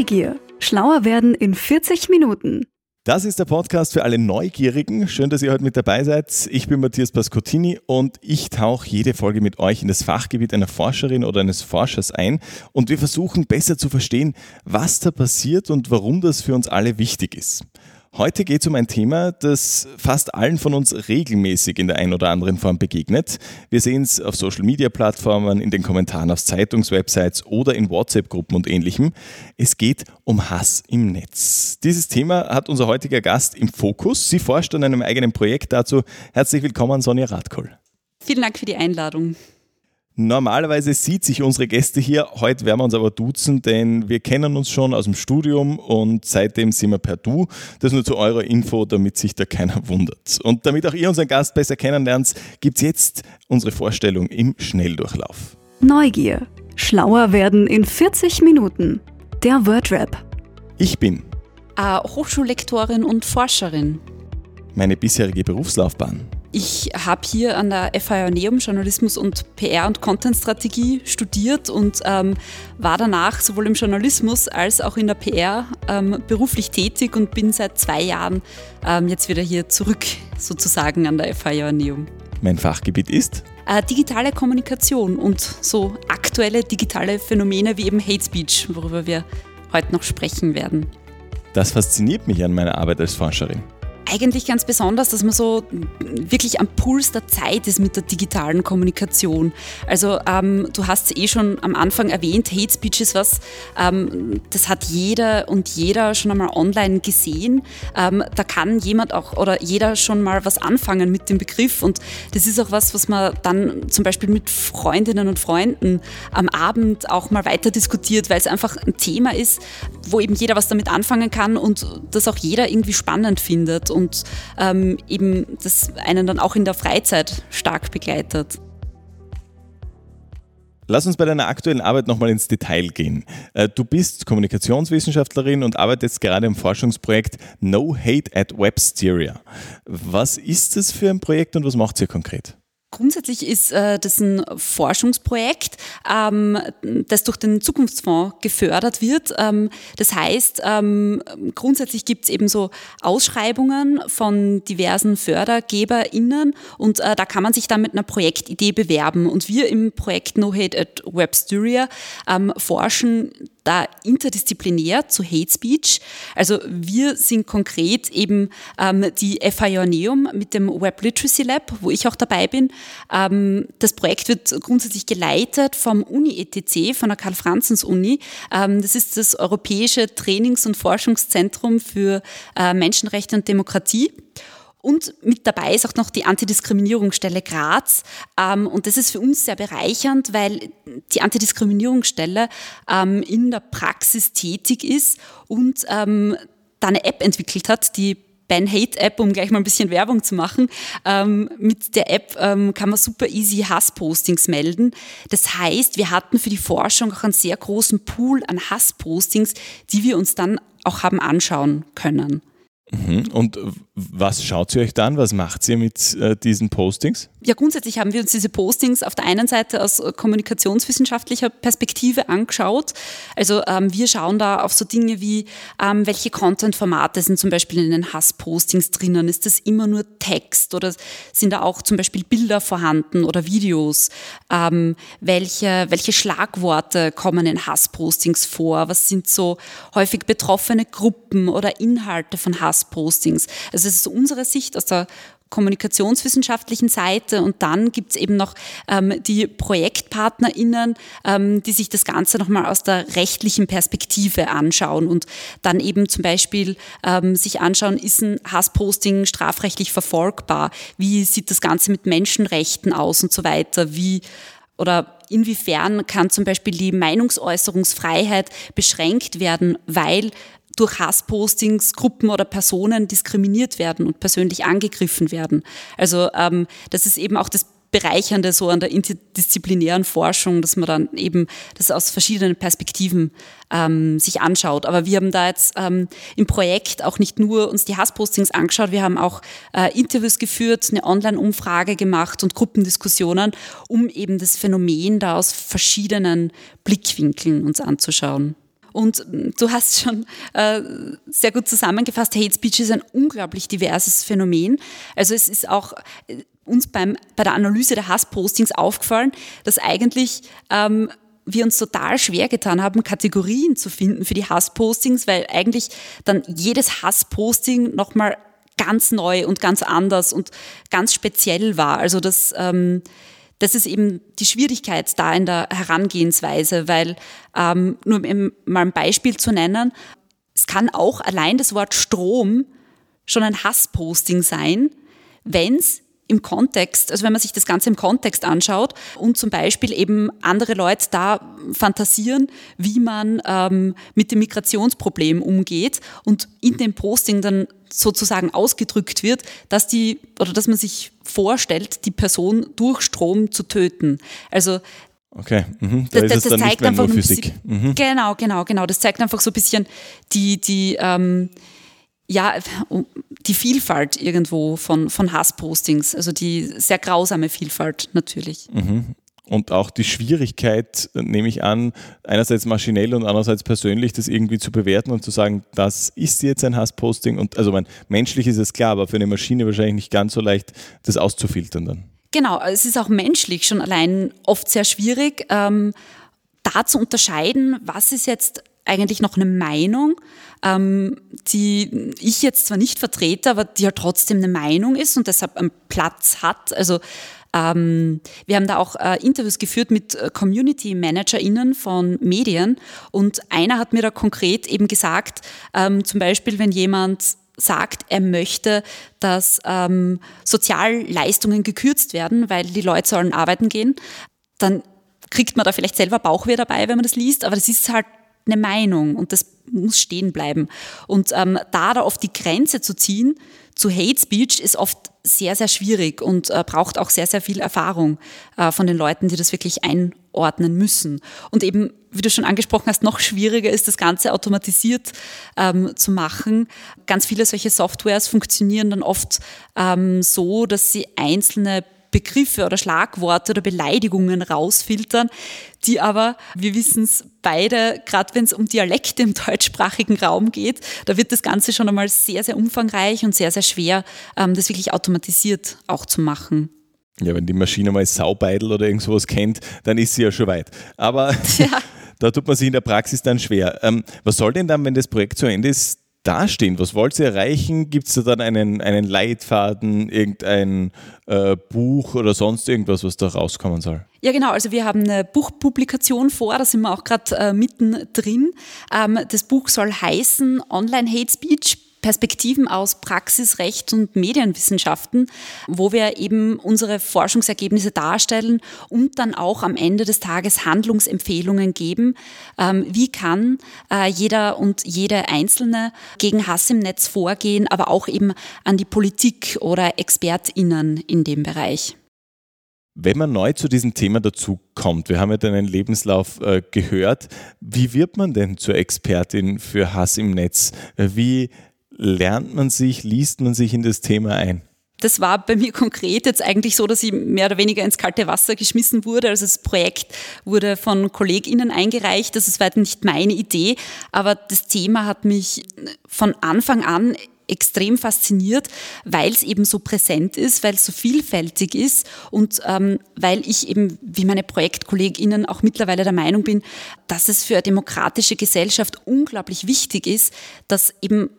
Neugier. Schlauer werden in 40 Minuten. Das ist der Podcast für alle Neugierigen. Schön, dass ihr heute mit dabei seid. Ich bin Matthias Pascottini und ich tauche jede Folge mit euch in das Fachgebiet einer Forscherin oder eines Forschers ein und wir versuchen besser zu verstehen, was da passiert und warum das für uns alle wichtig ist. Heute geht es um ein Thema, das fast allen von uns regelmäßig in der einen oder anderen Form begegnet. Wir sehen es auf Social-Media-Plattformen, in den Kommentaren auf Zeitungswebsites oder in WhatsApp-Gruppen und ähnlichem. Es geht um Hass im Netz. Dieses Thema hat unser heutiger Gast im Fokus. Sie forscht an einem eigenen Projekt dazu. Herzlich willkommen, Sonja Radkoll. Vielen Dank für die Einladung. Normalerweise sieht sich unsere Gäste hier, heute werden wir uns aber duzen, denn wir kennen uns schon aus dem Studium und seitdem sind wir per Du. Das nur zu eurer Info, damit sich da keiner wundert. Und damit auch ihr unseren Gast besser kennenlernt, gibt es jetzt unsere Vorstellung im Schnelldurchlauf. Neugier. Schlauer werden in 40 Minuten. Der Wordrap. Ich bin Hochschullektorin und Forscherin. Meine bisherige Berufslaufbahn ich habe hier an der FH Neum Journalismus und PR und Content-Strategie studiert und ähm, war danach sowohl im Journalismus als auch in der PR ähm, beruflich tätig und bin seit zwei Jahren ähm, jetzt wieder hier zurück sozusagen an der FH Neum. Mein Fachgebiet ist? Äh, digitale Kommunikation und so aktuelle digitale Phänomene wie eben Hate Speech, worüber wir heute noch sprechen werden. Das fasziniert mich an meiner Arbeit als Forscherin eigentlich ganz besonders, dass man so wirklich am Puls der Zeit ist mit der digitalen Kommunikation. Also ähm, du hast es eh schon am Anfang erwähnt, Hate Speech ist was, ähm, das hat jeder und jeder schon einmal online gesehen. Ähm, da kann jemand auch oder jeder schon mal was anfangen mit dem Begriff und das ist auch was, was man dann zum Beispiel mit Freundinnen und Freunden am Abend auch mal weiter diskutiert, weil es einfach ein Thema ist, wo eben jeder was damit anfangen kann und das auch jeder irgendwie spannend findet und ähm, eben das einen dann auch in der Freizeit stark begleitet. Lass uns bei deiner aktuellen Arbeit nochmal ins Detail gehen. Äh, du bist Kommunikationswissenschaftlerin und arbeitest gerade im Forschungsprojekt No Hate at Websteria. Was ist das für ein Projekt und was macht ihr konkret? Grundsätzlich ist äh, das ein Forschungsprojekt, ähm, das durch den Zukunftsfonds gefördert wird. Ähm, das heißt, ähm, grundsätzlich gibt es eben so Ausschreibungen von diversen FördergeberInnen und äh, da kann man sich dann mit einer Projektidee bewerben. Und wir im Projekt No Hate at Websturia ähm, forschen da interdisziplinär zu Hate Speech. Also wir sind konkret eben ähm, die FH Joanneum mit dem Web Literacy Lab, wo ich auch dabei bin. Ähm, das Projekt wird grundsätzlich geleitet vom Uni-ETC, von der Karl-Franzens-Uni. Ähm, das ist das Europäische Trainings- und Forschungszentrum für äh, Menschenrechte und Demokratie. Und mit dabei ist auch noch die Antidiskriminierungsstelle Graz. Ähm, und das ist für uns sehr bereichernd, weil die Antidiskriminierungsstelle ähm, in der Praxis tätig ist und ähm, da eine App entwickelt hat, die Ban Hate App, um gleich mal ein bisschen Werbung zu machen. Mit der App kann man super easy Hasspostings melden. Das heißt, wir hatten für die Forschung auch einen sehr großen Pool an Hasspostings, die wir uns dann auch haben anschauen können. Mhm. Und was schaut ihr euch dann? Was macht ihr mit äh, diesen Postings? Ja, grundsätzlich haben wir uns diese Postings auf der einen Seite aus kommunikationswissenschaftlicher Perspektive angeschaut. Also ähm, wir schauen da auf so Dinge wie, ähm, welche Content-Formate sind zum Beispiel in den Hass-Postings drinnen? Ist das immer nur Text oder sind da auch zum Beispiel Bilder vorhanden oder Videos? Ähm, welche, welche Schlagworte kommen in Hass-Postings vor? Was sind so häufig betroffene Gruppen oder Inhalte von Hass-Postings? Also das ist unsere Sicht aus der kommunikationswissenschaftlichen Seite und dann gibt es eben noch ähm, die ProjektpartnerInnen, ähm, die sich das Ganze nochmal aus der rechtlichen Perspektive anschauen und dann eben zum Beispiel ähm, sich anschauen, ist ein Hassposting strafrechtlich verfolgbar? Wie sieht das Ganze mit Menschenrechten aus und so weiter? Wie oder inwiefern kann zum Beispiel die Meinungsäußerungsfreiheit beschränkt werden, weil durch Hasspostings Gruppen oder Personen diskriminiert werden und persönlich angegriffen werden. Also ähm, das ist eben auch das Bereichernde so an der interdisziplinären Forschung, dass man dann eben das aus verschiedenen Perspektiven ähm, sich anschaut. Aber wir haben da jetzt ähm, im Projekt auch nicht nur uns die Hasspostings angeschaut, wir haben auch äh, Interviews geführt, eine Online-Umfrage gemacht und Gruppendiskussionen, um eben das Phänomen da aus verschiedenen Blickwinkeln uns anzuschauen. Und du hast schon äh, sehr gut zusammengefasst, Hate Speech ist ein unglaublich diverses Phänomen. Also es ist auch äh, uns beim, bei der Analyse der Hasspostings aufgefallen, dass eigentlich ähm, wir uns total schwer getan haben, Kategorien zu finden für die Hasspostings, weil eigentlich dann jedes Hassposting nochmal ganz neu und ganz anders und ganz speziell war. Also das, ähm, das ist eben die Schwierigkeit da in der Herangehensweise, weil ähm, nur um mal ein Beispiel zu nennen, es kann auch allein das Wort Strom schon ein Hassposting sein, wenn es im Kontext, also wenn man sich das Ganze im Kontext anschaut und zum Beispiel eben andere Leute da fantasieren, wie man ähm, mit dem Migrationsproblem umgeht und in dem Posting dann sozusagen ausgedrückt wird, dass die oder dass man sich vorstellt, die Person durch Strom zu töten. Also Okay, mhm. da das, das, das zeigt einfach nur Physik. Bisschen, mhm. Genau, genau, genau. Das zeigt einfach so ein bisschen die, die ähm, ja, die Vielfalt irgendwo von, von Hasspostings, also die sehr grausame Vielfalt natürlich. Mhm. Und auch die Schwierigkeit, nehme ich an, einerseits maschinell und andererseits persönlich, das irgendwie zu bewerten und zu sagen, das ist jetzt ein Hassposting. Und also mein, menschlich ist es klar, aber für eine Maschine wahrscheinlich nicht ganz so leicht, das auszufiltern dann. Genau, es ist auch menschlich schon allein oft sehr schwierig, ähm, da zu unterscheiden, was ist jetzt eigentlich noch eine Meinung, ähm, die ich jetzt zwar nicht vertrete, aber die ja trotzdem eine Meinung ist und deshalb einen Platz hat. Also ähm, wir haben da auch äh, Interviews geführt mit äh, Community ManagerInnen von Medien und einer hat mir da konkret eben gesagt, ähm, zum Beispiel, wenn jemand sagt, er möchte, dass ähm, Sozialleistungen gekürzt werden, weil die Leute sollen arbeiten gehen, dann kriegt man da vielleicht selber Bauchweh dabei, wenn man das liest, aber das ist halt eine Meinung und das muss stehen bleiben. Und ähm, da da oft die Grenze zu ziehen zu Hate Speech ist oft sehr, sehr schwierig und äh, braucht auch sehr, sehr viel Erfahrung äh, von den Leuten, die das wirklich einordnen müssen. Und eben, wie du schon angesprochen hast, noch schwieriger ist, das Ganze automatisiert ähm, zu machen. Ganz viele solche Softwares funktionieren dann oft ähm, so, dass sie einzelne Begriffe oder Schlagworte oder Beleidigungen rausfiltern, die aber, wir wissen es beide, gerade wenn es um Dialekte im deutschsprachigen Raum geht, da wird das Ganze schon einmal sehr, sehr umfangreich und sehr, sehr schwer, ähm, das wirklich automatisiert auch zu machen. Ja, wenn die Maschine mal Saubeidel oder irgend sowas kennt, dann ist sie ja schon weit. Aber ja. da tut man sich in der Praxis dann schwer. Ähm, was soll denn dann, wenn das Projekt zu Ende ist, dastehen? Was wollt ihr erreichen? Gibt es da dann einen, einen Leitfaden, irgendein äh, Buch oder sonst irgendwas, was da rauskommen soll? Ja, genau. Also wir haben eine Buchpublikation vor, da sind wir auch gerade äh, mittendrin. Ähm, das Buch soll heißen Online Hate Speech Perspektiven aus Praxis, Recht und Medienwissenschaften, wo wir eben unsere Forschungsergebnisse darstellen und dann auch am Ende des Tages Handlungsempfehlungen geben. Ähm, wie kann äh, jeder und jede Einzelne gegen Hass im Netz vorgehen, aber auch eben an die Politik oder ExpertInnen in dem Bereich. Wenn man neu zu diesem Thema dazu kommt, wir haben ja deinen Lebenslauf äh, gehört, wie wird man denn zur Expertin für Hass im Netz? Wie lernt man sich, liest man sich in das Thema ein? Das war bei mir konkret jetzt eigentlich so, dass ich mehr oder weniger ins kalte Wasser geschmissen wurde. Also das Projekt wurde von KollegInnen eingereicht. Das ist weiter nicht meine Idee, aber das Thema hat mich von Anfang an extrem fasziniert, weil es eben so präsent ist, weil es so vielfältig ist und ähm, weil ich eben, wie meine ProjektkollegInnen, auch mittlerweile der Meinung bin, dass es für eine demokratische Gesellschaft unglaublich wichtig ist, dass eben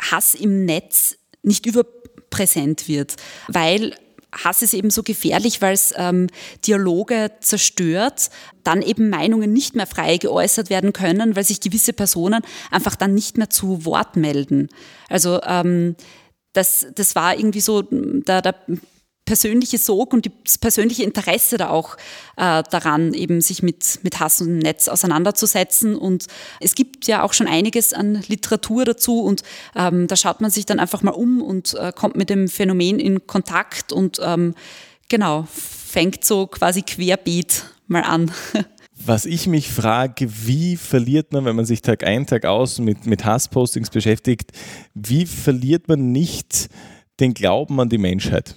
Hass im Netz nicht überpräsent wird, weil Hass ist eben so gefährlich, weil es ähm, Dialoge zerstört, dann eben Meinungen nicht mehr frei geäußert werden können, weil sich gewisse Personen einfach dann nicht mehr zu Wort melden. Also ähm, das, das war irgendwie so der, der persönliche Sog und das persönliche Interesse da auch äh, daran, eben sich mit, mit Hass und Netz auseinanderzusetzen. Und es gibt ja auch schon einiges an Literatur dazu und ähm, da schaut man sich dann einfach mal um und äh, kommt mit dem Phänomen in Kontakt und ähm, genau, fängt so quasi querbeet mal an. Was ich mich frage, wie verliert man, wenn man sich Tag ein, Tag aus mit, mit Hasspostings beschäftigt, wie verliert man nicht den Glauben an die Menschheit?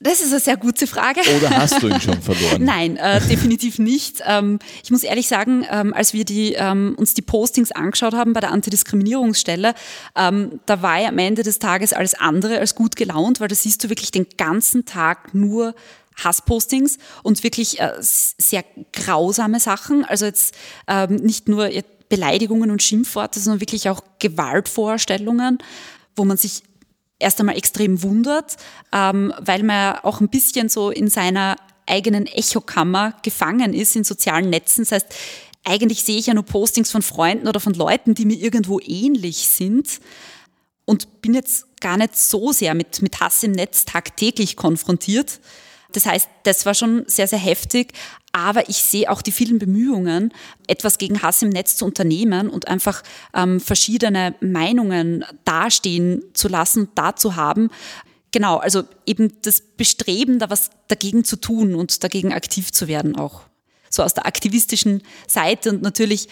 Das ist eine sehr gute Frage. Oder hast du ihn schon verloren? Nein, äh, definitiv nicht. Ähm, ich muss ehrlich sagen, ähm, als wir die, ähm, uns die Postings angeschaut haben bei der Antidiskriminierungsstelle, ähm, da war er am Ende des Tages alles andere als gut gelaunt, weil da siehst du wirklich den ganzen Tag nur Hasspostings und wirklich äh, sehr grausame Sachen. Also jetzt ähm, nicht nur Beleidigungen und Schimpfworte, sondern wirklich auch Gewaltvorstellungen, wo man sich erst einmal extrem wundert, ähm, weil man auch ein bisschen so in seiner eigenen Echokammer gefangen ist in sozialen Netzen. Das heißt, eigentlich sehe ich ja nur Postings von Freunden oder von Leuten, die mir irgendwo ähnlich sind und bin jetzt gar nicht so sehr mit, mit Hass im Netz tagtäglich konfrontiert. Das heißt, das war schon sehr, sehr heftig. Aber ich sehe auch die vielen Bemühungen, etwas gegen Hass im Netz zu unternehmen und einfach ähm, verschiedene Meinungen dastehen zu lassen, da zu haben. Genau, also eben das Bestreben, da was dagegen zu tun und dagegen aktiv zu werden auch. So aus der aktivistischen Seite und natürlich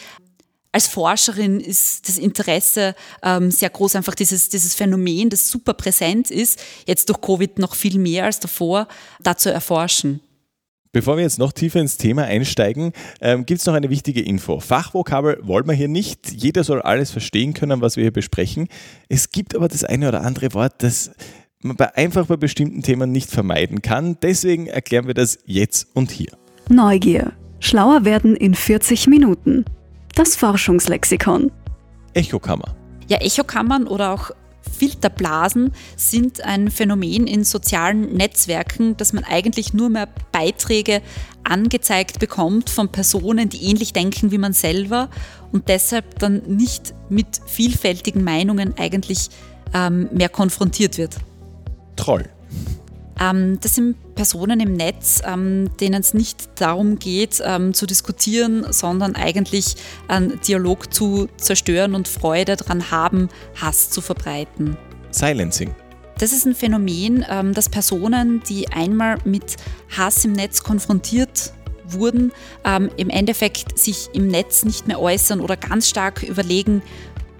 als Forscherin ist das Interesse ähm, sehr groß, einfach dieses, dieses Phänomen, das super präsent ist, jetzt durch Covid noch viel mehr als davor, da zu erforschen. Bevor wir jetzt noch tiefer ins Thema einsteigen, ähm, gibt es noch eine wichtige Info. Fachvokabel wollen wir hier nicht. Jeder soll alles verstehen können, was wir hier besprechen. Es gibt aber das eine oder andere Wort, das man bei, einfach bei bestimmten Themen nicht vermeiden kann. Deswegen erklären wir das jetzt und hier. Neugier. Schlauer werden in 40 Minuten. Das Forschungslexikon. Echokammer. Ja, Echokammern oder auch Filterblasen sind ein Phänomen in sozialen Netzwerken, dass man eigentlich nur mehr Beiträge angezeigt bekommt von Personen, die ähnlich denken wie man selber und deshalb dann nicht mit vielfältigen Meinungen eigentlich ähm, mehr konfrontiert wird. Troll. Ähm, das sind Personen im Netz, ähm, denen es nicht darum geht, ähm, zu diskutieren, sondern eigentlich einen Dialog zu zerstören und Freude daran haben, Hass zu verbreiten. Silencing. Das ist ein Phänomen, dass Personen, die einmal mit Hass im Netz konfrontiert wurden, im Endeffekt sich im Netz nicht mehr äußern oder ganz stark überlegen,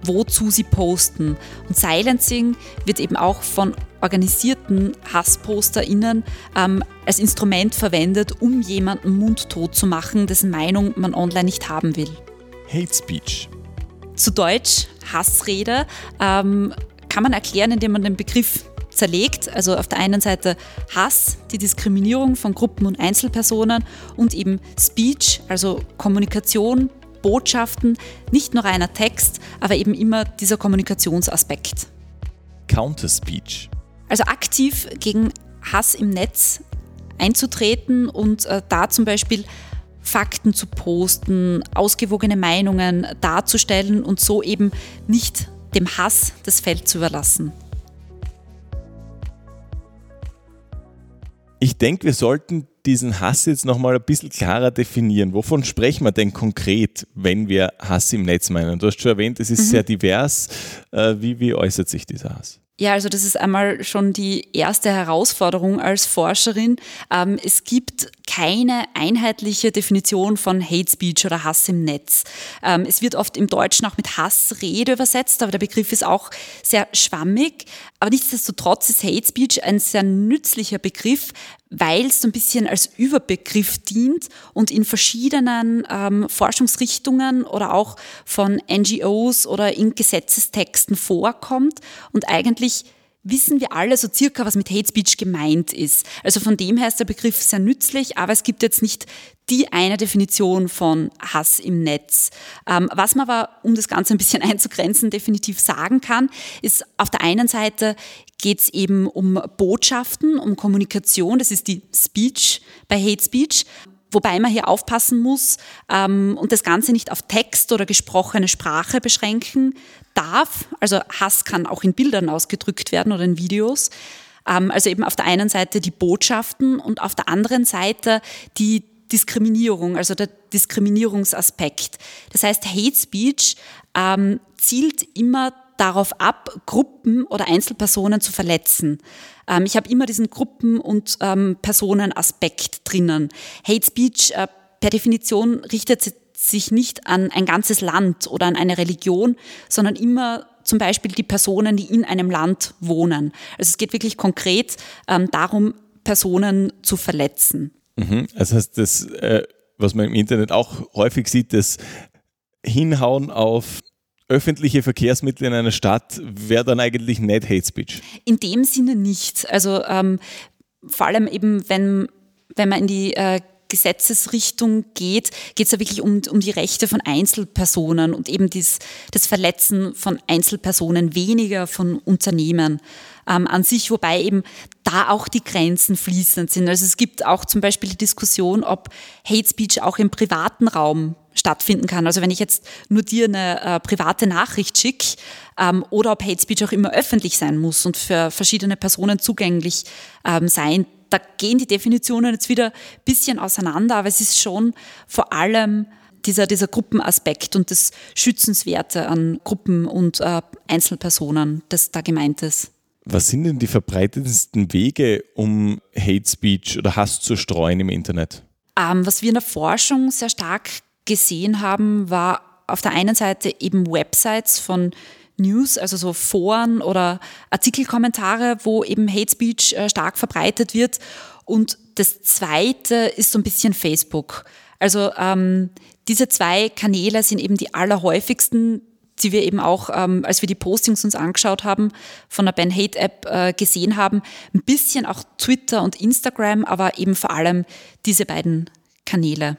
wozu sie posten. Und Silencing wird eben auch von organisierten HassposterInnen ähm, als Instrument verwendet, um jemanden mundtot zu machen, dessen Meinung man online nicht haben will. Hate Speech. Zu Deutsch Hassrede ähm, kann man erklären, indem man den Begriff zerlegt. Also auf der einen Seite Hass, die Diskriminierung von Gruppen und Einzelpersonen und eben Speech, also Kommunikation, Botschaften, nicht nur reiner Text, aber eben immer dieser Kommunikationsaspekt. Counterspeech. Also aktiv gegen Hass im Netz einzutreten und äh, da zum Beispiel Fakten zu posten, ausgewogene Meinungen darzustellen und so eben nicht dem Hass das Feld zu überlassen. Ich denke, wir sollten diesen Hass jetzt nochmal ein bisschen klarer definieren. Wovon sprechen wir denn konkret, wenn wir Hass im Netz meinen? Du hast schon erwähnt, es ist mhm. sehr divers. Äh, wie, wie äußert sich dieser Hass? Ja, also das ist einmal schon die erste Herausforderung als Forscherin. Ähm, es gibt keine einheitliche Definition von Hate Speech oder Hass im Netz. Ähm, es wird oft im Deutschen auch mit Hassrede übersetzt, aber der Begriff ist auch sehr schwammig. Aber nichtsdestotrotz ist Hate Speech ein sehr nützlicher Begriff, weil es so ein bisschen als Überbegriff dient und in verschiedenen ähm, Forschungsrichtungen oder auch von NGOs oder in Gesetzestexten vorkommt und eigentlich wissen wir alle so circa, was mit Hate Speech gemeint ist. Also von dem her ist der Begriff sehr nützlich, aber es gibt jetzt nicht die eine Definition von Hass im Netz. Ähm, was man aber, um das Ganze ein bisschen einzugrenzen, definitiv sagen kann, ist auf der einen Seite geht es eben um Botschaften, um Kommunikation, das ist die Speech bei Hate Speech. Wobei man hier aufpassen muss ähm, und das Ganze nicht auf Text oder gesprochene Sprache beschränken darf. Also Hass kann auch in Bildern ausgedrückt werden oder in Videos. Ähm, also eben auf der einen Seite die Botschaften und auf der anderen Seite die Diskriminierung, also der Diskriminierungsaspekt. Das heißt, Hate Speech ähm, zielt immer darauf ab, Gruppen oder Einzelpersonen zu verletzen. Ähm, ich habe immer diesen Gruppen- und ähm, Personenaspekt drinnen. Hate Speech äh, per Definition richtet sich nicht an ein ganzes Land oder an eine Religion, sondern immer zum Beispiel die Personen, die in einem Land wohnen. Also es geht wirklich konkret ähm, darum, Personen zu verletzen. Mhm. Das heißt, das, äh, was man im Internet auch häufig sieht, das Hinhauen auf öffentliche Verkehrsmittel in einer Stadt wäre dann eigentlich nicht Hate Speech. In dem Sinne nicht. Also ähm, vor allem eben, wenn, wenn man in die äh, Gesetzesrichtung geht, geht es ja wirklich um, um die Rechte von Einzelpersonen und eben dies, das Verletzen von Einzelpersonen, weniger von Unternehmen ähm, an sich, wobei eben da auch die Grenzen fließend sind. Also es gibt auch zum Beispiel die Diskussion, ob Hate Speech auch im privaten Raum stattfinden kann. Also wenn ich jetzt nur dir eine äh, private Nachricht schicke ähm, oder ob Hate Speech auch immer öffentlich sein muss und für verschiedene Personen zugänglich ähm, sein. Da gehen die Definitionen jetzt wieder ein bisschen auseinander, aber es ist schon vor allem dieser, dieser Gruppenaspekt und das Schützenswerte an Gruppen und äh, Einzelpersonen, das da gemeint ist. Was sind denn die verbreitetsten Wege, um Hate Speech oder Hass zu streuen im Internet? Ähm, was wir in der Forschung sehr stark gesehen haben, war auf der einen Seite eben Websites von News, also so Foren oder Artikelkommentare, wo eben Hate Speech äh, stark verbreitet wird. Und das zweite ist so ein bisschen Facebook. Also ähm, diese zwei Kanäle sind eben die allerhäufigsten, die wir eben auch, ähm, als wir die Postings uns angeschaut haben, von der Ben Hate App äh, gesehen haben. Ein bisschen auch Twitter und Instagram, aber eben vor allem diese beiden Kanäle.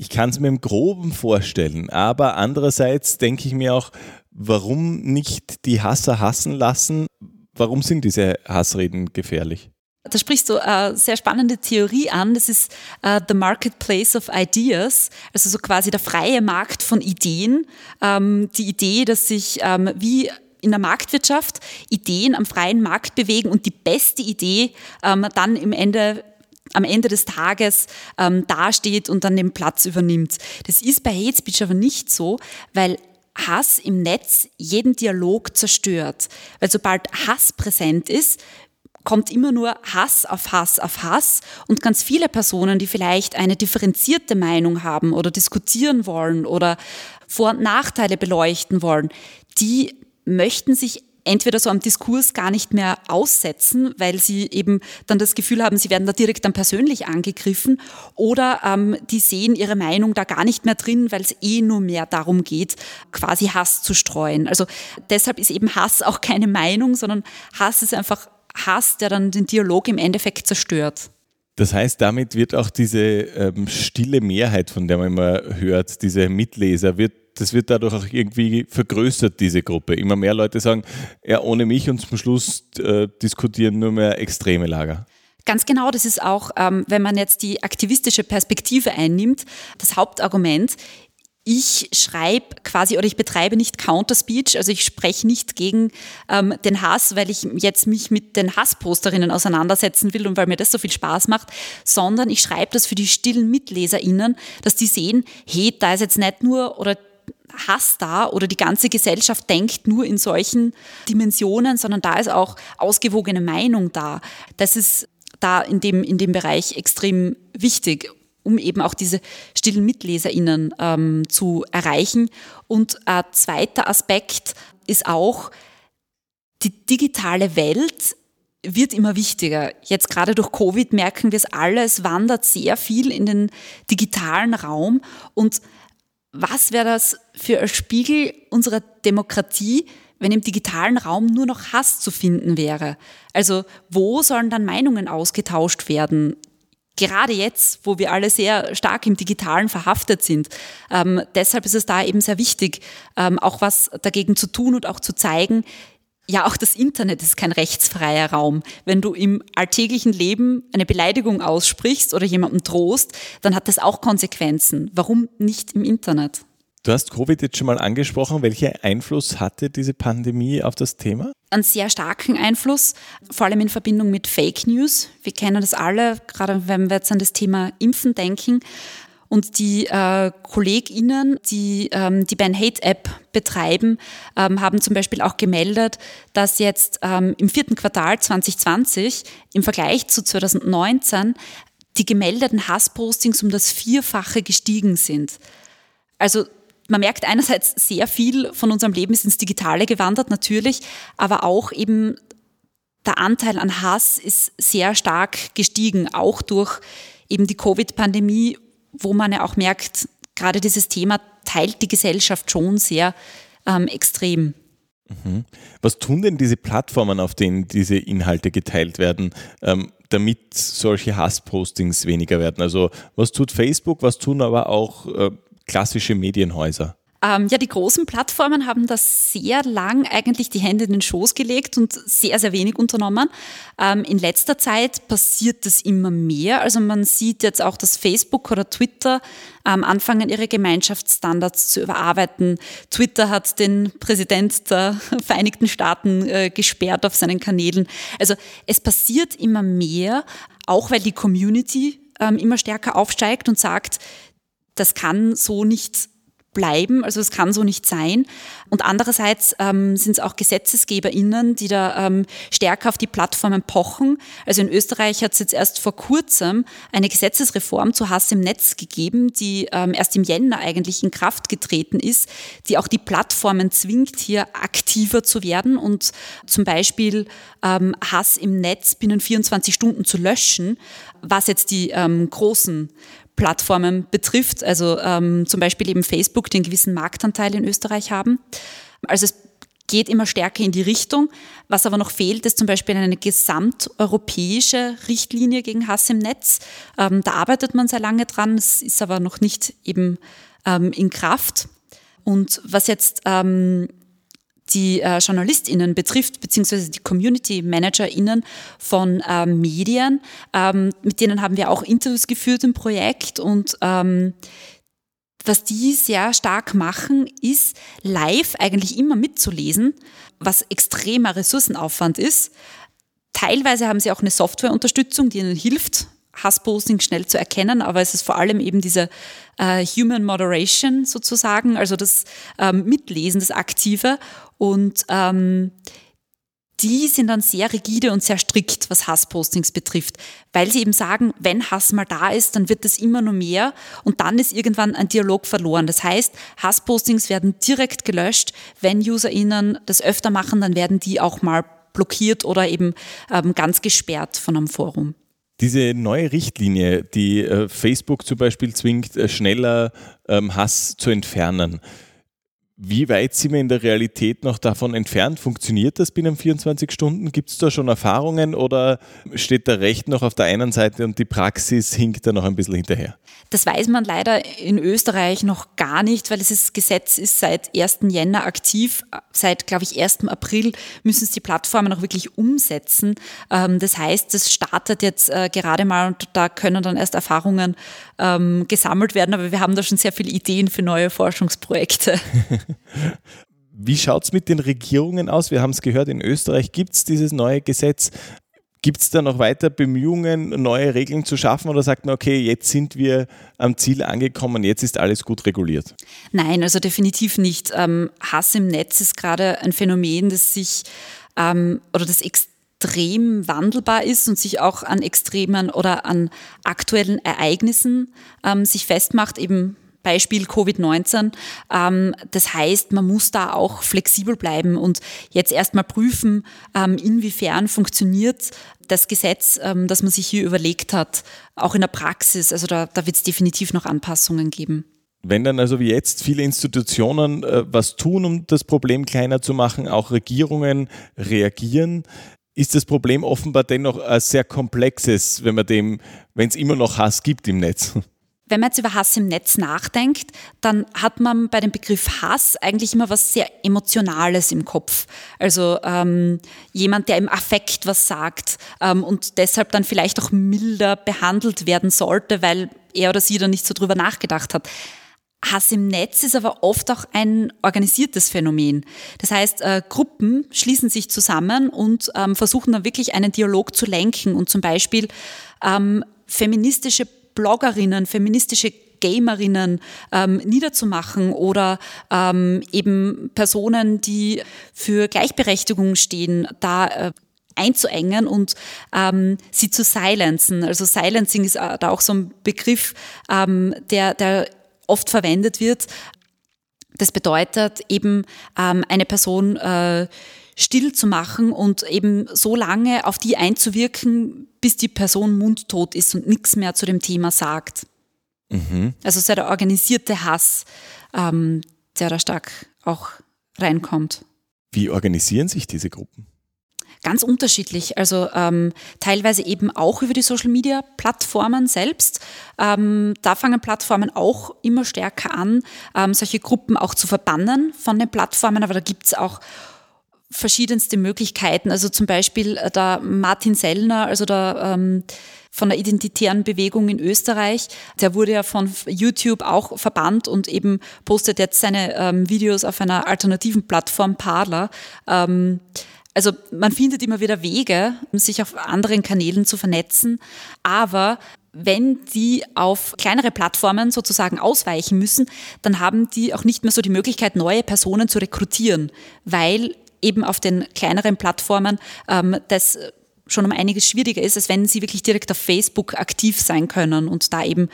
Ich kann es mir im Groben vorstellen, aber andererseits denke ich mir auch, warum nicht die Hasser hassen lassen? Warum sind diese Hassreden gefährlich? Da sprichst du eine sehr spannende Theorie an. Das ist uh, The Marketplace of Ideas, also so quasi der freie Markt von Ideen. Ähm, die Idee, dass sich ähm, wie in der Marktwirtschaft Ideen am freien Markt bewegen und die beste Idee ähm, dann im Ende am Ende des Tages ähm, dasteht und dann den Platz übernimmt. Das ist bei Hate Speech aber nicht so, weil Hass im Netz jeden Dialog zerstört. Weil sobald Hass präsent ist, kommt immer nur Hass auf Hass auf Hass und ganz viele Personen, die vielleicht eine differenzierte Meinung haben oder diskutieren wollen oder Vor- und Nachteile beleuchten wollen, die möchten sich entweder so am Diskurs gar nicht mehr aussetzen, weil sie eben dann das Gefühl haben, sie werden da direkt dann persönlich angegriffen oder ähm, die sehen ihre Meinung da gar nicht mehr drin, weil es eh nur mehr darum geht, quasi Hass zu streuen. Also deshalb ist eben Hass auch keine Meinung, sondern Hass ist einfach Hass, der dann den Dialog im Endeffekt zerstört. Das heißt, damit wird auch diese ähm, stille Mehrheit, von der man immer hört, diese Mitleser, wird das wird dadurch auch irgendwie vergrößert, diese Gruppe. Immer mehr Leute sagen, ja, ohne mich und zum Schluss äh, diskutieren nur mehr extreme Lager. Ganz genau, das ist auch, ähm, wenn man jetzt die aktivistische Perspektive einnimmt, das Hauptargument. Ich schreibe quasi oder ich betreibe nicht Counterspeech, also ich spreche nicht gegen ähm, den Hass, weil ich jetzt mich mit den Hassposterinnen auseinandersetzen will und weil mir das so viel Spaß macht, sondern ich schreibe das für die stillen MitleserInnen, dass die sehen, hey, da ist jetzt nicht nur oder Hass da oder die ganze Gesellschaft denkt nur in solchen Dimensionen, sondern da ist auch ausgewogene Meinung da. Das ist da in dem, in dem Bereich extrem wichtig, um eben auch diese stillen MitleserInnen ähm, zu erreichen. Und ein zweiter Aspekt ist auch, die digitale Welt wird immer wichtiger. Jetzt gerade durch Covid merken wir es alle, es wandert sehr viel in den digitalen Raum und was wäre das für ein Spiegel unserer Demokratie, wenn im digitalen Raum nur noch Hass zu finden wäre? Also wo sollen dann Meinungen ausgetauscht werden? Gerade jetzt, wo wir alle sehr stark im Digitalen verhaftet sind. Ähm, deshalb ist es da eben sehr wichtig, ähm, auch was dagegen zu tun und auch zu zeigen, ja, auch das Internet ist kein rechtsfreier Raum. Wenn du im alltäglichen Leben eine Beleidigung aussprichst oder jemandem drohst, dann hat das auch Konsequenzen. Warum nicht im Internet? Du hast Covid jetzt schon mal angesprochen. Welchen Einfluss hatte diese Pandemie auf das Thema? Einen sehr starken Einfluss, vor allem in Verbindung mit Fake News. Wir kennen das alle, gerade wenn wir jetzt an das Thema Impfen denken. Und die äh, KollegInnen, die ähm, die Ben Hate App betreiben, ähm, haben zum Beispiel auch gemeldet, dass jetzt ähm, im vierten Quartal 2020 im Vergleich zu 2019 die gemeldeten Hasspostings um das Vierfache gestiegen sind. Also man merkt einerseits sehr viel von unserem Leben ist ins Digitale gewandert, natürlich, aber auch eben der Anteil an Hass ist sehr stark gestiegen, auch durch eben die Covid-Pandemie, wo man ja auch merkt, gerade dieses Thema teilt die Gesellschaft schon sehr ähm, extrem. Mhm. Was tun denn diese Plattformen, auf denen diese Inhalte geteilt werden, ähm, damit solche Hasspostings weniger werden? Also was tut Facebook, was tun aber auch äh, klassische Medienhäuser? Ähm, ja, die großen Plattformen haben das sehr lang eigentlich die Hände in den Schoß gelegt und sehr, sehr wenig unternommen. Ähm, in letzter Zeit passiert das immer mehr. Also man sieht jetzt auch, dass Facebook oder Twitter ähm, anfangen, ihre Gemeinschaftsstandards zu überarbeiten. Twitter hat den Präsident der Vereinigten Staaten äh, gesperrt auf seinen Kanälen. Also es passiert immer mehr, auch weil die Community ähm, immer stärker aufsteigt und sagt, das kann so nicht bleiben. Also es kann so nicht sein. Und andererseits ähm, sind es auch GesetzesgeberInnen, die da ähm, stärker auf die Plattformen pochen. Also in Österreich hat es jetzt erst vor kurzem eine Gesetzesreform zu Hass im Netz gegeben, die ähm, erst im Jänner eigentlich in Kraft getreten ist, die auch die Plattformen zwingt, hier aktiver zu werden und zum Beispiel ähm, Hass im Netz binnen 24 Stunden zu löschen, was jetzt die ähm, großen Plattformen betrifft, also ähm, zum Beispiel eben Facebook, die einen gewissen Marktanteil in Österreich haben. Also es geht immer stärker in die Richtung. Was aber noch fehlt, ist zum Beispiel eine gesamteuropäische Richtlinie gegen Hass im Netz. Ähm, da arbeitet man sehr lange dran, es ist aber noch nicht eben ähm, in Kraft. Und was jetzt ähm, die äh, JournalistInnen betrifft, beziehungsweise die Community ManagerInnen von äh, Medien. Ähm, mit denen haben wir auch Interviews geführt im Projekt und ähm, was die sehr stark machen, ist live eigentlich immer mitzulesen, was extremer Ressourcenaufwand ist. Teilweise haben sie auch eine Softwareunterstützung, die ihnen hilft, Hassposting schnell zu erkennen, aber es ist vor allem eben diese äh, Human Moderation sozusagen, also das ähm, Mitlesen, das Aktive und ähm, die sind dann sehr rigide und sehr strikt, was Hasspostings betrifft, weil sie eben sagen, wenn Hass mal da ist, dann wird es immer nur mehr und dann ist irgendwann ein Dialog verloren. Das heißt, Hasspostings werden direkt gelöscht. Wenn UserInnen das öfter machen, dann werden die auch mal blockiert oder eben ähm, ganz gesperrt von einem Forum. Diese neue Richtlinie, die äh, Facebook zum Beispiel zwingt, äh, schneller ähm, Hass zu entfernen. Wie weit sind wir in der Realität noch davon entfernt? Funktioniert das binnen 24 Stunden? Gibt es da schon Erfahrungen oder steht der Recht noch auf der einen Seite und die Praxis hinkt da noch ein bisschen hinterher? Das weiß man leider in Österreich noch gar nicht, weil dieses Gesetz ist seit 1. Jänner aktiv. Seit, glaube ich, 1. April müssen es die Plattformen auch wirklich umsetzen. Ähm, das heißt, das startet jetzt äh, gerade mal und da können dann erst Erfahrungen ähm, gesammelt werden. Aber wir haben da schon sehr viele Ideen für neue Forschungsprojekte. Wie schaut es mit den Regierungen aus? Wir haben es gehört, in Österreich gibt es dieses neue Gesetz. Gibt es da noch weiter Bemühungen, neue Regeln zu schaffen oder sagt man, okay, jetzt sind wir am Ziel angekommen, jetzt ist alles gut reguliert? Nein, also definitiv nicht. Ähm, Hass im Netz ist gerade ein Phänomen, das sich ähm, oder das extrem wandelbar ist und sich auch an extremen oder an aktuellen Ereignissen ähm, sich festmacht, eben Beispiel Covid-19. Ähm, das heißt, man muss da auch flexibel bleiben und jetzt erstmal prüfen, ähm, inwiefern funktioniert das Gesetz, ähm, das man sich hier überlegt hat, auch in der Praxis. Also da, da wird es definitiv noch Anpassungen geben. Wenn dann also wie jetzt viele Institutionen äh, was tun, um das Problem kleiner zu machen, auch Regierungen reagieren, ist das Problem offenbar dennoch ein sehr komplexes, wenn man dem, wenn es immer noch Hass gibt im Netz. Wenn man jetzt über Hass im Netz nachdenkt, dann hat man bei dem Begriff Hass eigentlich immer was sehr Emotionales im Kopf. Also ähm, jemand, der im Affekt was sagt ähm, und deshalb dann vielleicht auch milder behandelt werden sollte, weil er oder sie dann nicht so drüber nachgedacht hat. Hass im Netz ist aber oft auch ein organisiertes Phänomen. Das heißt, äh, Gruppen schließen sich zusammen und ähm, versuchen dann wirklich einen Dialog zu lenken und zum Beispiel ähm, feministische Bloggerinnen, feministische Gamerinnen ähm, niederzumachen oder ähm, eben Personen, die für Gleichberechtigung stehen, da äh, einzuengen und ähm, sie zu silenzen. Also Silencing ist äh, da auch so ein Begriff, ähm, der, der oft verwendet wird. Das bedeutet eben, ähm, eine Person äh, still zu machen und eben so lange auf die einzuwirken, bis die Person mundtot ist und nichts mehr zu dem Thema sagt. Mhm. Also sehr der organisierte Hass, ähm, der da stark auch reinkommt. Wie organisieren sich diese Gruppen? Ganz unterschiedlich. Also ähm, teilweise eben auch über die Social-Media-Plattformen selbst. Ähm, da fangen Plattformen auch immer stärker an, ähm, solche Gruppen auch zu verbannen von den Plattformen. Aber da gibt es auch verschiedenste Möglichkeiten. Also zum Beispiel äh, der Martin Sellner, also der ähm, von der identitären Bewegung in Österreich. Der wurde ja von YouTube auch verbannt und eben postet jetzt seine ähm, Videos auf einer alternativen Plattform Parler. Ähm, also man findet immer wieder Wege, sich auf anderen Kanälen zu vernetzen, aber wenn die auf kleinere Plattformen sozusagen ausweichen müssen, dann haben die auch nicht mehr so die Möglichkeit, neue Personen zu rekrutieren, weil eben auf den kleineren Plattformen ähm, das schon um einiges schwieriger ist, als wenn sie wirklich direkt auf Facebook aktiv sein können und da eben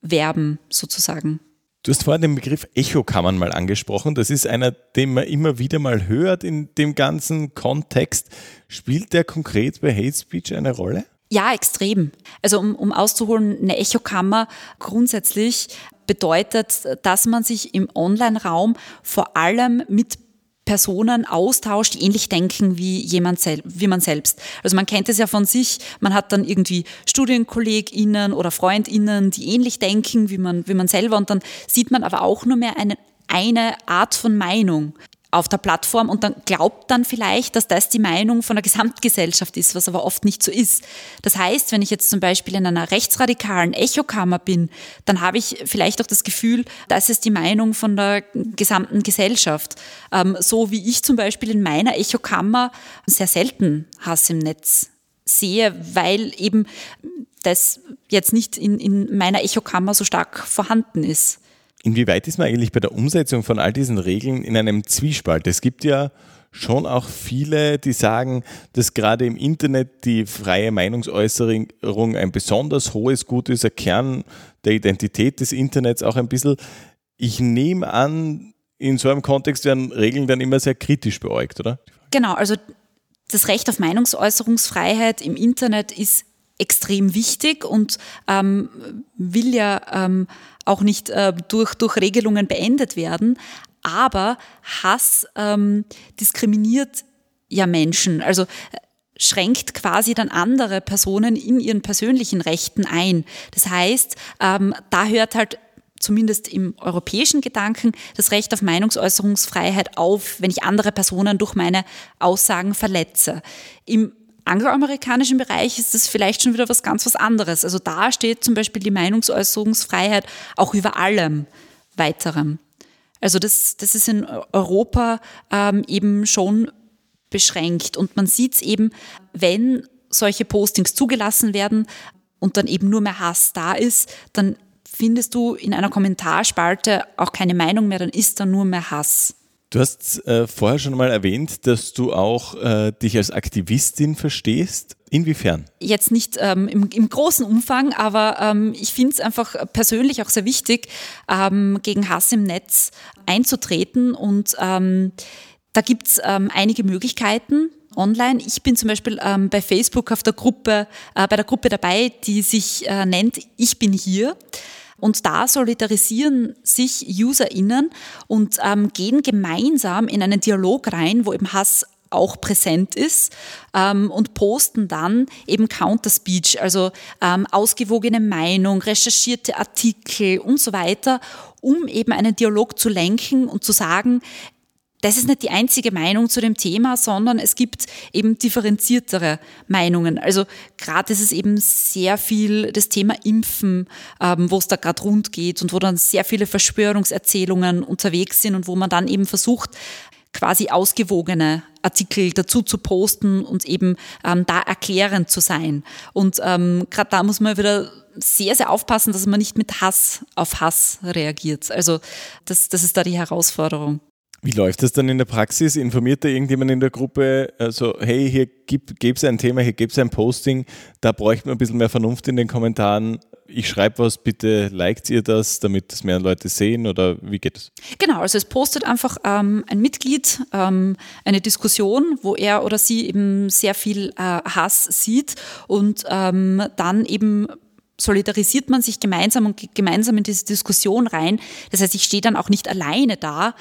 werben sozusagen. Du hast vorhin den Begriff Echokammern mal angesprochen. Das ist einer, den man immer wieder mal hört in dem ganzen Kontext. Spielt der konkret bei Hate Speech eine Rolle? Ja, extrem. Also um, um auszuholen, eine Echokammer grundsätzlich bedeutet, dass man sich im Online-Raum vor allem mit Personen austauscht, die ähnlich denken wie jemand wie man selbst. Also man kennt es ja von sich, man hat dann irgendwie StudienkollegInnen oder FreundInnen, die ähnlich denken wie man, wie man selber und dann sieht man aber auch nur mehr eine, eine Art von Meinung auf der Plattform und dann glaubt dann vielleicht, dass das die Meinung von der Gesamtgesellschaft ist, was aber oft nicht so ist. Das heißt, wenn ich jetzt zum Beispiel in einer rechtsradikalen Echokammer bin, dann habe ich vielleicht auch das Gefühl, das ist die Meinung von der gesamten Gesellschaft. Ähm, so wie ich zum Beispiel in meiner Echokammer sehr selten Hass im Netz sehe, weil eben das jetzt nicht in, in meiner Echokammer so stark vorhanden ist. Inwieweit ist man eigentlich bei der Umsetzung von all diesen Regeln in einem Zwiespalt? Es gibt ja schon auch viele, die sagen, dass gerade im Internet die freie Meinungsäußerung ein besonders hohes Gut ist, ein Kern der Identität des Internets auch ein bisschen. Ich nehme an, in so einem Kontext werden Regeln dann immer sehr kritisch beäugt, oder? Genau, also das Recht auf Meinungsäußerungsfreiheit im Internet ist extrem wichtig und ähm, will ja ähm, auch nicht äh, durch, durch Regelungen beendet werden. Aber Hass ähm, diskriminiert ja Menschen, also äh, schränkt quasi dann andere Personen in ihren persönlichen Rechten ein. Das heißt, ähm, da hört halt zumindest im europäischen Gedanken das Recht auf Meinungsäußerungsfreiheit auf, wenn ich andere Personen durch meine Aussagen verletze. Im angloamerikanischen Bereich ist das vielleicht schon wieder was ganz was anderes. Also da steht zum Beispiel die Meinungsäußerungsfreiheit auch über allem weiterem. Also das, das ist in Europa ähm, eben schon beschränkt. Und man sieht es eben, wenn solche Postings zugelassen werden und dann eben nur mehr Hass da ist, dann findest du in einer Kommentarspalte auch keine Meinung mehr, dann ist da nur mehr Hass. Du hast äh, vorher schon mal erwähnt, dass du auch äh, dich als Aktivistin verstehst. Inwiefern? Jetzt nicht ähm, im, im, großen Umfang, aber ähm, ich finde es einfach persönlich auch sehr wichtig, ähm, gegen Hass im Netz einzutreten. Und ähm, da gibt es ähm, einige Möglichkeiten online. Ich bin zum Beispiel ähm, bei Facebook auf der Gruppe, äh, bei der Gruppe dabei, die sich äh, nennt Ich bin hier. Und da solidarisieren sich UserInnen und ähm, gehen gemeinsam in einen Dialog rein, wo eben Hass auch präsent ist ähm, und posten dann eben Counterspeech, also ähm, ausgewogene Meinung, recherchierte Artikel und so weiter, um eben einen Dialog zu lenken und zu sagen, das ist nicht die einzige Meinung zu dem Thema, sondern es gibt eben differenziertere Meinungen. Also gerade ist es eben sehr viel das Thema Impfen, ähm, wo es da gerade rund geht und wo dann sehr viele Verschwörungserzählungen unterwegs sind und wo man dann eben versucht, quasi ausgewogene Artikel dazu zu posten und eben ähm, da erklärend zu sein. Und ähm, gerade da muss man wieder sehr, sehr aufpassen, dass man nicht mit Hass auf Hass reagiert. Also das, das ist da die Herausforderung. Wie läuft das dann in der Praxis? Informiert da irgendjemand in der Gruppe, also hey, hier gibt es ein Thema, hier gibt es ein Posting, da bräuchte man ein bisschen mehr Vernunft in den Kommentaren. ich schreibe was, bitte liked ihr das, damit das mehr Leute sehen oder wie geht es? Genau, also es postet einfach ähm, ein Mitglied ähm, eine Diskussion, wo er oder sie eben sehr viel äh, Hass sieht und ähm, dann eben solidarisiert man sich gemeinsam und geht gemeinsam in diese Diskussion rein. Das heißt, ich stehe dann auch nicht alleine da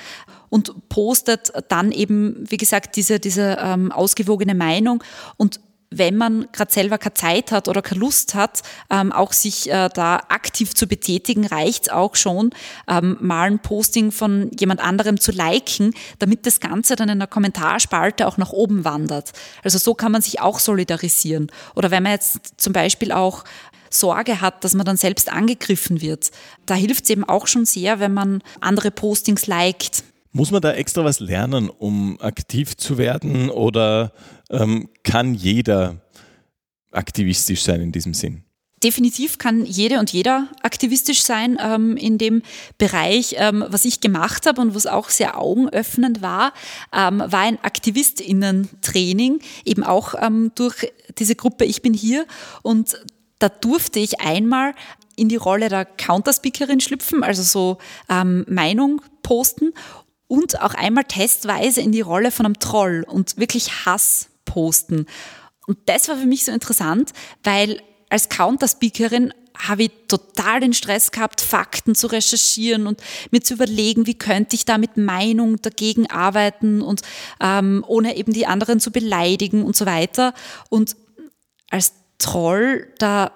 und postet dann eben, wie gesagt, diese, diese ähm, ausgewogene Meinung und wenn man gerade selber keine Zeit hat oder keine Lust hat, ähm, auch sich äh, da aktiv zu betätigen, reicht auch schon, ähm, mal ein Posting von jemand anderem zu liken, damit das Ganze dann in der Kommentarspalte auch nach oben wandert. Also so kann man sich auch solidarisieren. Oder wenn man jetzt zum Beispiel auch Sorge hat, dass man dann selbst angegriffen wird. Da hilft es eben auch schon sehr, wenn man andere Postings liked. Muss man da extra was lernen, um aktiv zu werden oder ähm, kann jeder aktivistisch sein in diesem Sinn? Definitiv kann jede und jeder aktivistisch sein ähm, in dem Bereich. Ähm, was ich gemacht habe und was auch sehr augenöffnend war, ähm, war ein AktivistInnen-Training, eben auch ähm, durch diese Gruppe Ich bin hier. Und da durfte ich einmal in die Rolle der Counterspeakerin schlüpfen, also so ähm, Meinung posten und auch einmal testweise in die Rolle von einem Troll und wirklich Hass posten. Und das war für mich so interessant, weil als Counterspeakerin habe ich total den Stress gehabt, Fakten zu recherchieren und mir zu überlegen, wie könnte ich da mit Meinung dagegen arbeiten und ähm, ohne eben die anderen zu beleidigen und so weiter. Und als Troll, da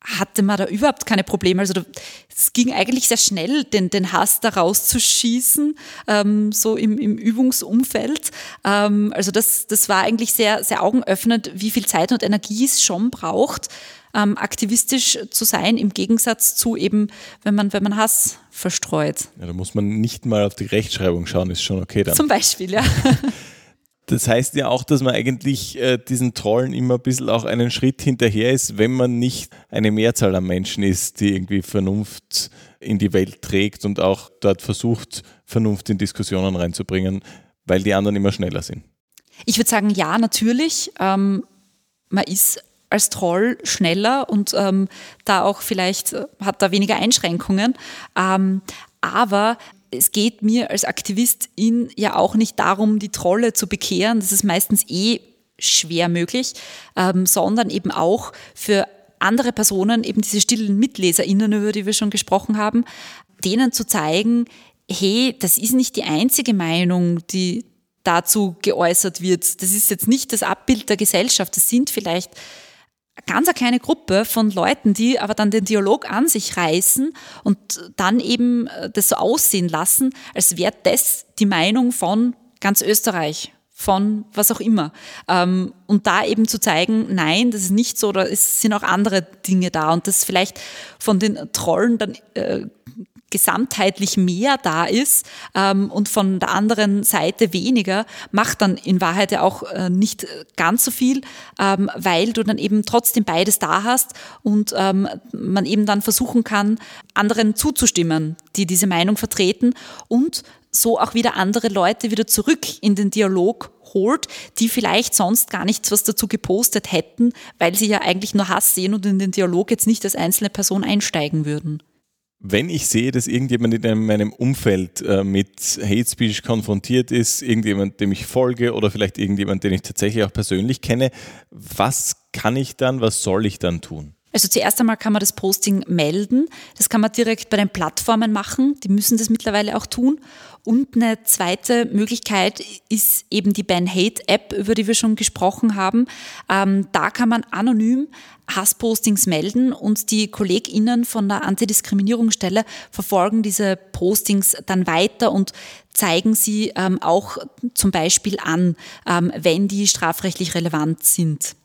hatte man da überhaupt keine Probleme. Also es ging eigentlich sehr schnell, den, den Hass da rauszuschießen, ähm, so im, im Übungsumfeld. Ähm, also das, das war eigentlich sehr, sehr augenöffnend, wie viel Zeit und Energie es schon braucht, ähm, aktivistisch zu sein, im Gegensatz zu eben, wenn man, wenn man Hass verstreut. Ja, da muss man nicht mal auf die Rechtschreibung schauen, ist schon okay dann. Zum Beispiel, ja. Das heißt ja auch, dass man eigentlich äh, diesen Trollen immer ein bisschen auch einen Schritt hinterher ist, wenn man nicht eine Mehrzahl an Menschen ist, die irgendwie Vernunft in die Welt trägt und auch dort versucht, Vernunft in Diskussionen reinzubringen, weil die anderen immer schneller sind. Ich würde sagen, ja, natürlich. Ähm, man ist als Troll schneller und ähm, da auch vielleicht äh, hat da weniger Einschränkungen. Ähm, aber es geht mir als Aktivistin ja auch nicht darum, die Trolle zu bekehren. Das ist meistens eh schwer möglich, ähm, sondern eben auch für andere Personen, eben diese stillen MitleserInnen, über die wir schon gesprochen haben, denen zu zeigen, hey, das ist nicht die einzige Meinung, die dazu geäußert wird. Das ist jetzt nicht das Abbild der Gesellschaft. Das sind vielleicht ganz eine kleine Gruppe von Leuten, die aber dann den Dialog an sich reißen und dann eben äh, das so aussehen lassen, als wäre das die Meinung von ganz Österreich, von was auch immer. Ähm, und da eben zu zeigen, nein, das ist nicht so, es sind auch andere Dinge da und das vielleicht von den Trollen dann äh, gesamtheitlich mehr da ist ähm, und von der anderen Seite weniger, macht dann in Wahrheit ja auch äh, nicht ganz so viel, ähm, weil du dann eben trotzdem beides da hast und ähm, man eben dann versuchen kann, anderen zuzustimmen, die diese Meinung vertreten und so auch wieder andere Leute wieder zurück in den Dialog holt, die vielleicht sonst gar nichts was dazu gepostet hätten, weil sie ja eigentlich nur Hass sehen und in den Dialog jetzt nicht als einzelne Person einsteigen würden wenn ich sehe, dass irgendjemand in meinem Umfeld äh, mit Hate Speech konfrontiert ist, irgendjemand, dem ich folge oder vielleicht irgendjemand, den ich tatsächlich auch persönlich kenne, was kann ich dann, was soll ich dann tun? Also zuerst einmal kann man das Posting melden. Das kann man direkt bei den Plattformen machen. Die müssen das mittlerweile auch tun. Und eine zweite Möglichkeit ist eben die Ban Hate App, über die wir schon gesprochen haben. Ähm, da kann man anonym Hasspostings melden und die KollegInnen von der Antidiskriminierungsstelle verfolgen diese Postings dann weiter und zeigen sie ähm, auch zum Beispiel an, ähm, wenn die strafrechtlich relevant sind.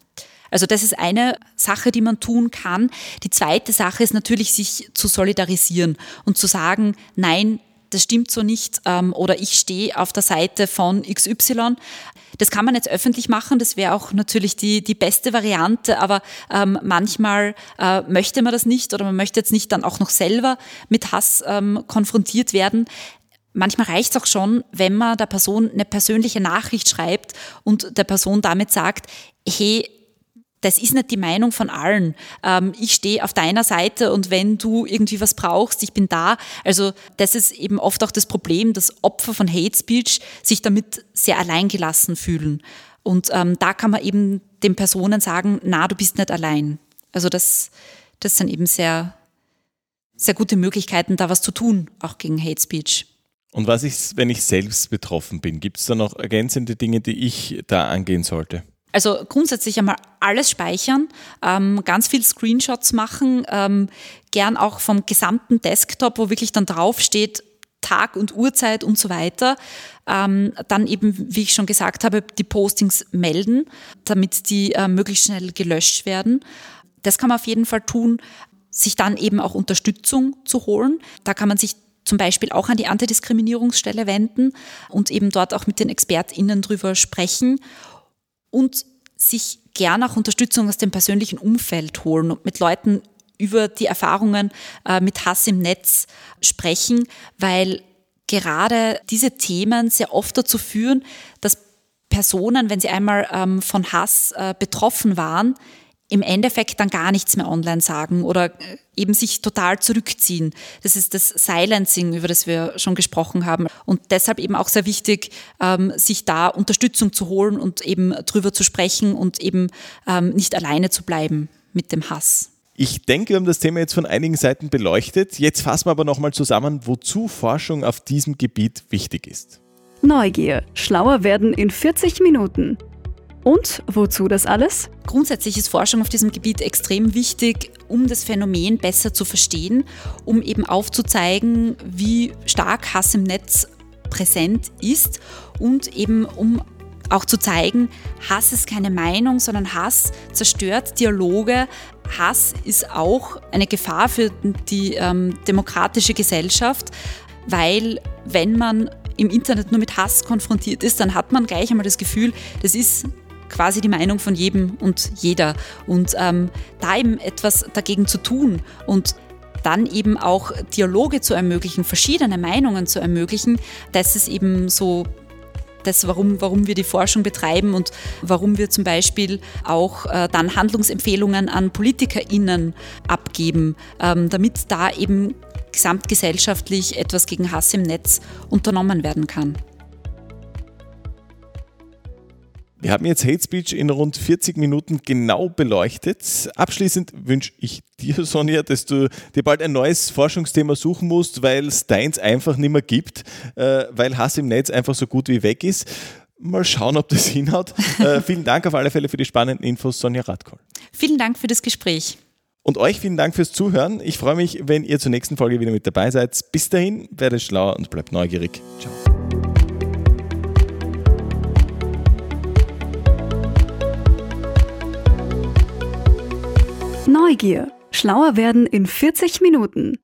Also das ist eine Sache, die man tun kann. Die zweite Sache ist natürlich, sich zu solidarisieren und zu sagen, nein, das stimmt so nicht ähm, oder ich stehe auf der Seite von XY. Das kann man jetzt öffentlich machen, das wäre auch natürlich die, die beste Variante, aber ähm, manchmal äh, möchte man das nicht oder man möchte jetzt nicht dann auch noch selber mit Hass ähm, konfrontiert werden. Manchmal reicht es auch schon, wenn man der Person eine persönliche Nachricht schreibt und der Person damit sagt, hey, das ist nicht die Meinung von allen. Ähm, ich stehe auf deiner Seite und wenn du irgendwie was brauchst, ich bin da. Also das ist eben oft auch das Problem, dass Opfer von Hate Speech sich damit sehr alleingelassen fühlen. Und ähm, da kann man eben den Personen sagen, na, du bist nicht allein. Also das, das sind eben sehr, sehr gute Möglichkeiten, da was zu tun, auch gegen Hate Speech. Und was ist, wenn ich selbst betroffen bin? Gibt es da noch ergänzende Dinge, die ich da angehen sollte? Also grundsätzlich einmal alles speichern, ähm, ganz viel Screenshots machen, ähm, gern auch vom gesamten Desktop, wo wirklich dann draufsteht, Tag und Uhrzeit und so weiter. Ähm, dann eben, wie ich schon gesagt habe, die Postings melden, damit die äh, möglichst schnell gelöscht werden. Das kann man auf jeden Fall tun, sich dann eben auch Unterstützung zu holen. Da kann man sich zum Beispiel auch an die Antidiskriminierungsstelle wenden und eben dort auch mit den ExpertInnen drüber sprechen und sich gern auch Unterstützung aus dem persönlichen Umfeld holen und mit Leuten über die Erfahrungen äh, mit Hass im Netz sprechen, weil gerade diese Themen sehr oft dazu führen, dass Personen, wenn sie einmal ähm, von Hass äh, betroffen waren, im Endeffekt dann gar nichts mehr online sagen oder äh, eben sich total zurückziehen. Das ist das Silencing, über das wir schon gesprochen haben. Und deshalb eben auch sehr wichtig, ähm, sich da Unterstützung zu holen und eben drüber zu sprechen und eben ähm, nicht alleine zu bleiben mit dem Hass. Ich denke, wir haben das Thema jetzt von einigen Seiten beleuchtet. Jetzt fassen wir aber nochmal zusammen, wozu Forschung auf diesem Gebiet wichtig ist. Neugier. Schlauer werden in 40 Minuten. Und wozu das alles? Grundsätzlich ist Forschung auf diesem Gebiet extrem wichtig, um das Phänomen besser zu verstehen, um eben aufzuzeigen, wie stark Hass im Netz präsent ist und eben um auch zu zeigen, Hass ist keine Meinung, sondern Hass zerstört Dialoge. Hass ist auch eine Gefahr für die ähm, demokratische Gesellschaft, weil wenn man im Internet nur mit Hass konfrontiert ist, dann hat man gleich einmal das Gefühl, das ist quasi die Meinung von jedem und jeder. Und ähm, da eben etwas dagegen zu tun und dann eben auch Dialoge zu ermöglichen, verschiedene Meinungen zu ermöglichen, das ist eben so das, warum, warum wir die Forschung betreiben und warum wir zum Beispiel auch äh, dann Handlungsempfehlungen an PolitikerInnen abgeben, ähm, damit da eben gesamtgesellschaftlich etwas gegen Hass im Netz unternommen werden kann. Wir haben jetzt Hate Speech in rund 40 Minuten genau beleuchtet. Abschließend wünsche ich dir, Sonja, dass du dir bald ein neues Forschungsthema suchen musst, weil es deins einfach nicht mehr gibt, äh, weil Hass im Netz einfach so gut wie weg ist. Mal schauen, ob das hinhaut. Äh, vielen Dank auf alle Fälle für die spannenden Infos, Sonja Radkoll. Vielen Dank für das Gespräch. Und euch vielen Dank fürs Zuhören. Ich freue mich, wenn ihr zur nächsten Folge wieder mit dabei seid. Bis dahin, werdet schlauer und bleibt neugierig. Ciao. Neugier. Schlauer werden in 40 Minuten.